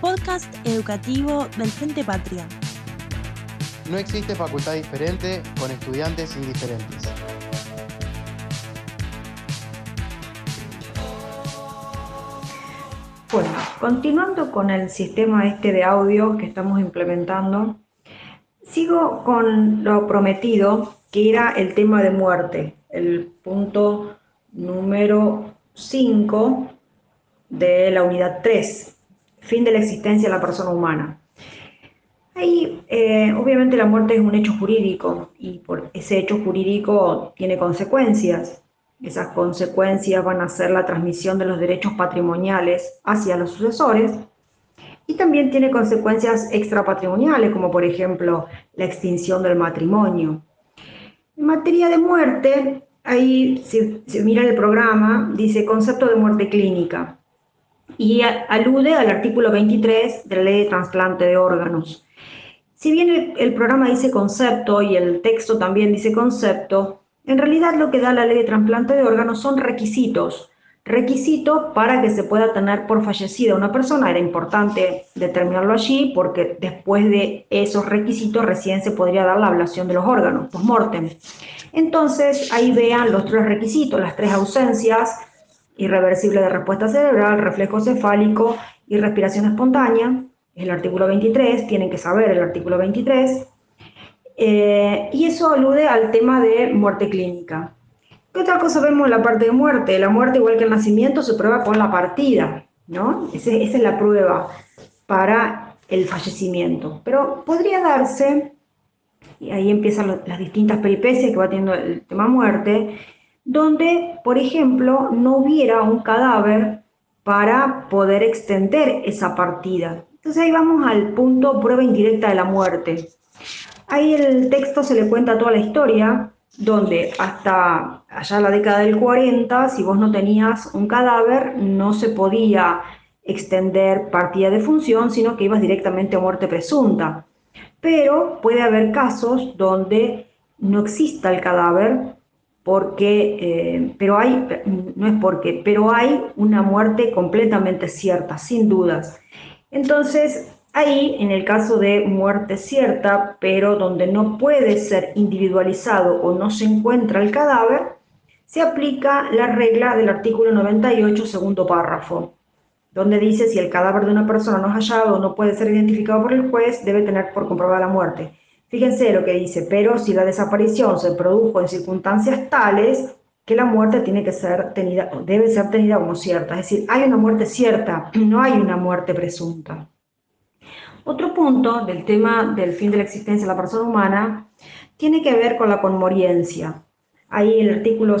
Podcast educativo del Frente Patria. No existe facultad diferente con estudiantes indiferentes. Bueno, continuando con el sistema este de audio que estamos implementando, sigo con lo prometido, que era el tema de muerte, el punto número 5 de la unidad 3, fin de la existencia de la persona humana. Ahí, eh, obviamente, la muerte es un hecho jurídico y por ese hecho jurídico tiene consecuencias. Esas consecuencias van a ser la transmisión de los derechos patrimoniales hacia los sucesores y también tiene consecuencias extrapatrimoniales, como por ejemplo la extinción del matrimonio. En materia de muerte, ahí si, se mira el programa, dice concepto de muerte clínica y alude al artículo 23 de la ley de trasplante de órganos. Si bien el programa dice concepto y el texto también dice concepto, en realidad lo que da la ley de trasplante de órganos son requisitos. Requisitos para que se pueda tener por fallecida una persona. Era importante determinarlo allí porque después de esos requisitos recién se podría dar la ablación de los órganos, post-mortem. Entonces ahí vean los tres requisitos, las tres ausencias, irreversible de respuesta cerebral, reflejo cefálico y respiración espontánea. El artículo 23, tienen que saber el artículo 23. Eh, y eso alude al tema de muerte clínica. ¿Qué otra cosa vemos la parte de muerte? La muerte, igual que el nacimiento, se prueba con la partida, ¿no? esa es la prueba para el fallecimiento. Pero podría darse, y ahí empiezan las distintas peripecias que va teniendo el tema muerte, donde, por ejemplo, no hubiera un cadáver para poder extender esa partida. Entonces ahí vamos al punto prueba indirecta de la muerte. Ahí el texto se le cuenta toda la historia, donde hasta allá la década del 40, si vos no tenías un cadáver, no se podía extender partida de función, sino que ibas directamente a muerte presunta. Pero puede haber casos donde no exista el cadáver, porque, eh, pero hay, no es porque, pero hay una muerte completamente cierta, sin dudas. Entonces, Ahí, en el caso de muerte cierta, pero donde no puede ser individualizado o no se encuentra el cadáver, se aplica la regla del artículo 98, segundo párrafo, donde dice si el cadáver de una persona no es hallado o no puede ser identificado por el juez, debe tener por comprobada la muerte. Fíjense lo que dice, pero si la desaparición se produjo en circunstancias tales que la muerte tiene que ser tenida, debe ser tenida como cierta. Es decir, hay una muerte cierta, no hay una muerte presunta. Otro punto del tema del fin de la existencia de la persona humana tiene que ver con la conmoriencia. Ahí el artículo,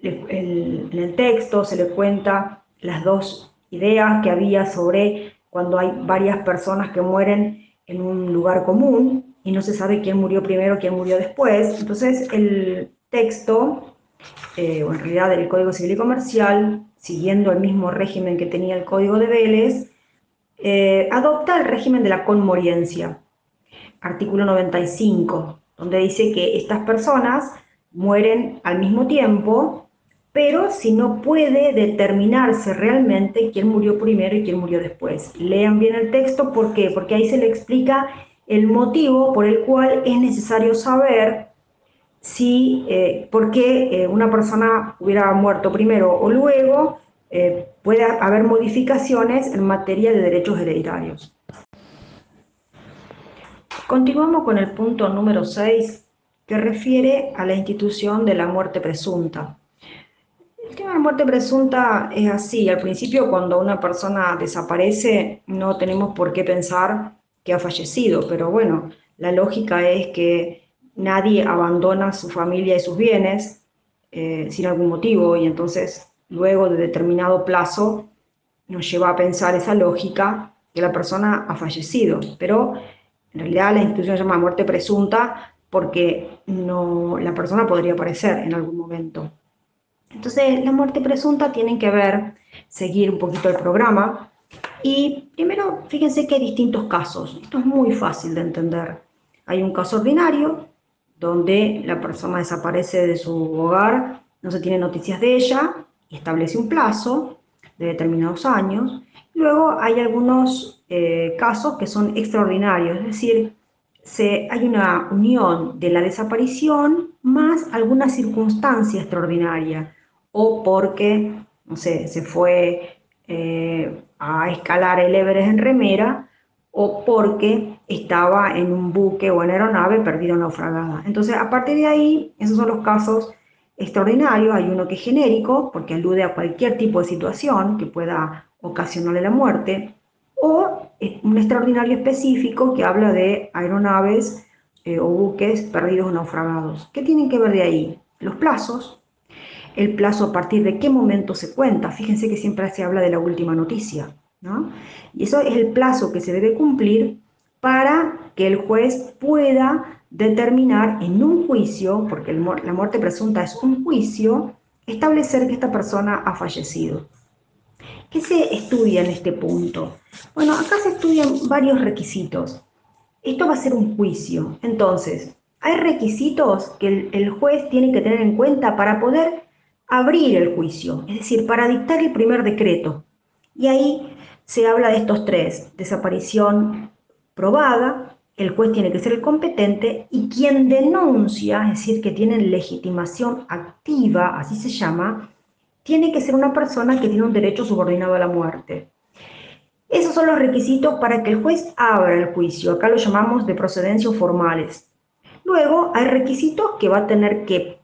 en el texto, se le cuenta las dos ideas que había sobre cuando hay varias personas que mueren en un lugar común y no se sabe quién murió primero, quién murió después. Entonces el texto, eh, o en realidad el Código Civil y Comercial, siguiendo el mismo régimen que tenía el Código de Vélez, eh, adopta el régimen de la conmoriencia, artículo 95, donde dice que estas personas mueren al mismo tiempo, pero si no puede determinarse realmente quién murió primero y quién murió después. Lean bien el texto, ¿por qué? Porque ahí se le explica el motivo por el cual es necesario saber si, eh, por qué eh, una persona hubiera muerto primero o luego, puede haber modificaciones en materia de derechos hereditarios. Continuamos con el punto número 6, que refiere a la institución de la muerte presunta. El tema de la muerte presunta es así. Al principio, cuando una persona desaparece, no tenemos por qué pensar que ha fallecido, pero bueno, la lógica es que nadie abandona su familia y sus bienes eh, sin algún motivo y entonces luego de determinado plazo, nos lleva a pensar esa lógica que la persona ha fallecido. Pero en realidad la institución se llama muerte presunta porque no, la persona podría aparecer en algún momento. Entonces, la muerte presunta tiene que ver, seguir un poquito el programa. Y primero, fíjense que hay distintos casos. Esto es muy fácil de entender. Hay un caso ordinario, donde la persona desaparece de su hogar, no se tiene noticias de ella, establece un plazo de determinados años. Luego hay algunos eh, casos que son extraordinarios, es decir, se, hay una unión de la desaparición más alguna circunstancia extraordinaria o porque, no sé, se fue eh, a escalar el Everest en remera o porque estaba en un buque o en aeronave perdido naufragada. Entonces, a partir de ahí, esos son los casos extraordinarios. Hay uno que es genérico, porque alude a cualquier tipo de situación que pueda ocasionarle la muerte, o un extraordinario específico que habla de aeronaves eh, o buques perdidos o naufragados. ¿Qué tienen que ver de ahí? Los plazos, el plazo a partir de qué momento se cuenta. Fíjense que siempre se habla de la última noticia, ¿no? Y eso es el plazo que se debe cumplir para que el juez pueda determinar en un juicio, porque la muerte presunta es un juicio, establecer que esta persona ha fallecido. ¿Qué se estudia en este punto? Bueno, acá se estudian varios requisitos. Esto va a ser un juicio. Entonces, hay requisitos que el, juez tiene que tener en cuenta para poder abrir el juicio, es decir, para dictar el primer decreto. Y ahí se habla de estos tres, desaparición probada, el juez tiene que ser el competente y quien denuncia, es decir, que tiene legitimación activa, así se llama, tiene que ser una persona que tiene un derecho subordinado a la muerte. Esos son los requisitos para que el juez abra el juicio. Acá lo llamamos de procedencias formales. Luego hay requisitos que va a tener que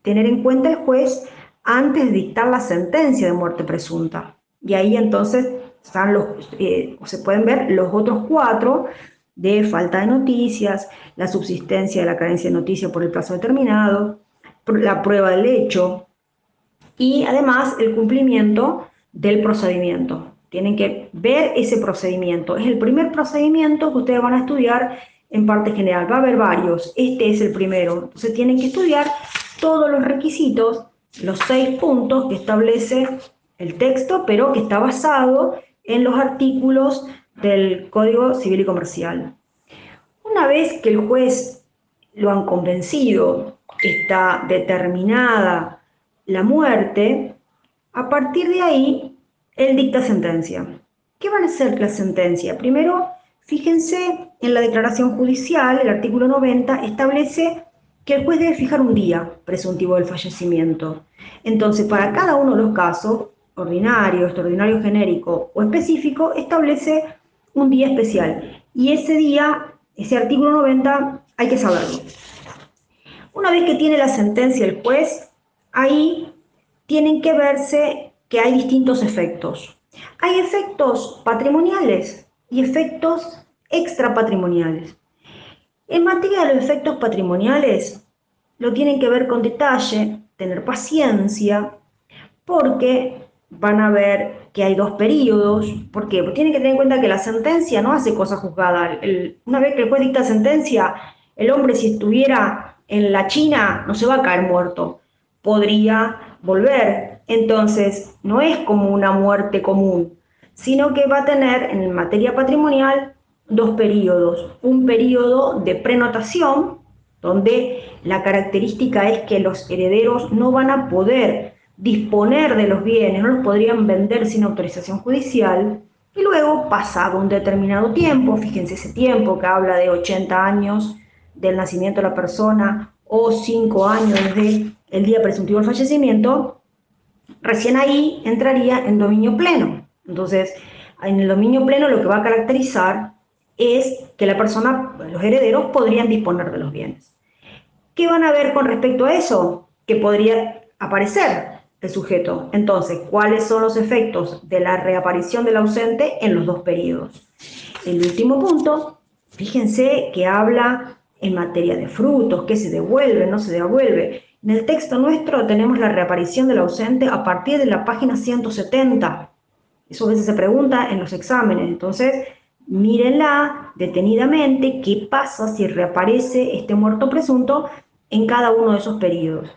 tener en cuenta el juez antes de dictar la sentencia de muerte presunta. Y ahí entonces están los, eh, se pueden ver los otros cuatro de falta de noticias, la subsistencia de la carencia de noticia por el plazo determinado, la prueba del hecho y además el cumplimiento del procedimiento. Tienen que ver ese procedimiento. Es el primer procedimiento que ustedes van a estudiar en parte general. Va a haber varios. Este es el primero. Entonces tienen que estudiar todos los requisitos, los seis puntos que establece el texto, pero que está basado en los artículos del Código Civil y Comercial. Una vez que el juez lo han convencido, está determinada la muerte, a partir de ahí él dicta sentencia. ¿Qué van a ser la sentencia? Primero, fíjense en la declaración judicial, el artículo 90 establece que el juez debe fijar un día presuntivo del fallecimiento. Entonces, para cada uno de los casos, ordinario, extraordinario genérico o específico, establece un día especial. Y ese día, ese artículo 90, hay que saberlo. Una vez que tiene la sentencia el juez, ahí tienen que verse que hay distintos efectos. Hay efectos patrimoniales y efectos extrapatrimoniales. En materia de los efectos patrimoniales, lo tienen que ver con detalle, tener paciencia, porque van a ver que hay dos periodos. ¿Por qué? Porque tienen que tener en cuenta que la sentencia no hace cosa juzgada. una vez que el juez dicta sentencia, el hombre si estuviera en la China no se va a caer muerto. Podría volver, entonces, no es como una muerte común, sino que va a tener en materia patrimonial dos periodos. Un periodo de prenotación, donde la característica es que los herederos no van a poder disponer de los bienes, no los podrían vender sin autorización judicial, y luego, pasado un determinado tiempo, fíjense ese tiempo que habla de 80 años del nacimiento de la persona o 5 años desde el día presuntivo del fallecimiento, recién ahí entraría en dominio pleno. Entonces, en el dominio pleno lo que va a caracterizar es que la persona, los herederos podrían disponer de los bienes. ¿Qué van a ver con respecto a eso? Que podría aparecer el sujeto. Entonces, ¿cuáles son los efectos de la reaparición del ausente en los dos periodos? El último punto, fíjense que habla en materia de frutos, qué se devuelve, no se devuelve. En el texto nuestro tenemos la reaparición del ausente a partir de la página 170. Eso a veces se pregunta en los exámenes. Entonces, mírenla detenidamente qué pasa si reaparece este muerto presunto en cada uno de esos periodos.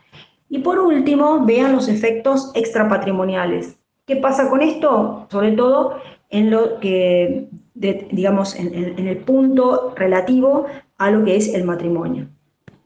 Y por último, vean los efectos extrapatrimoniales. ¿Qué pasa con esto? Sobre todo en lo que, digamos, en el punto relativo a lo que es el matrimonio.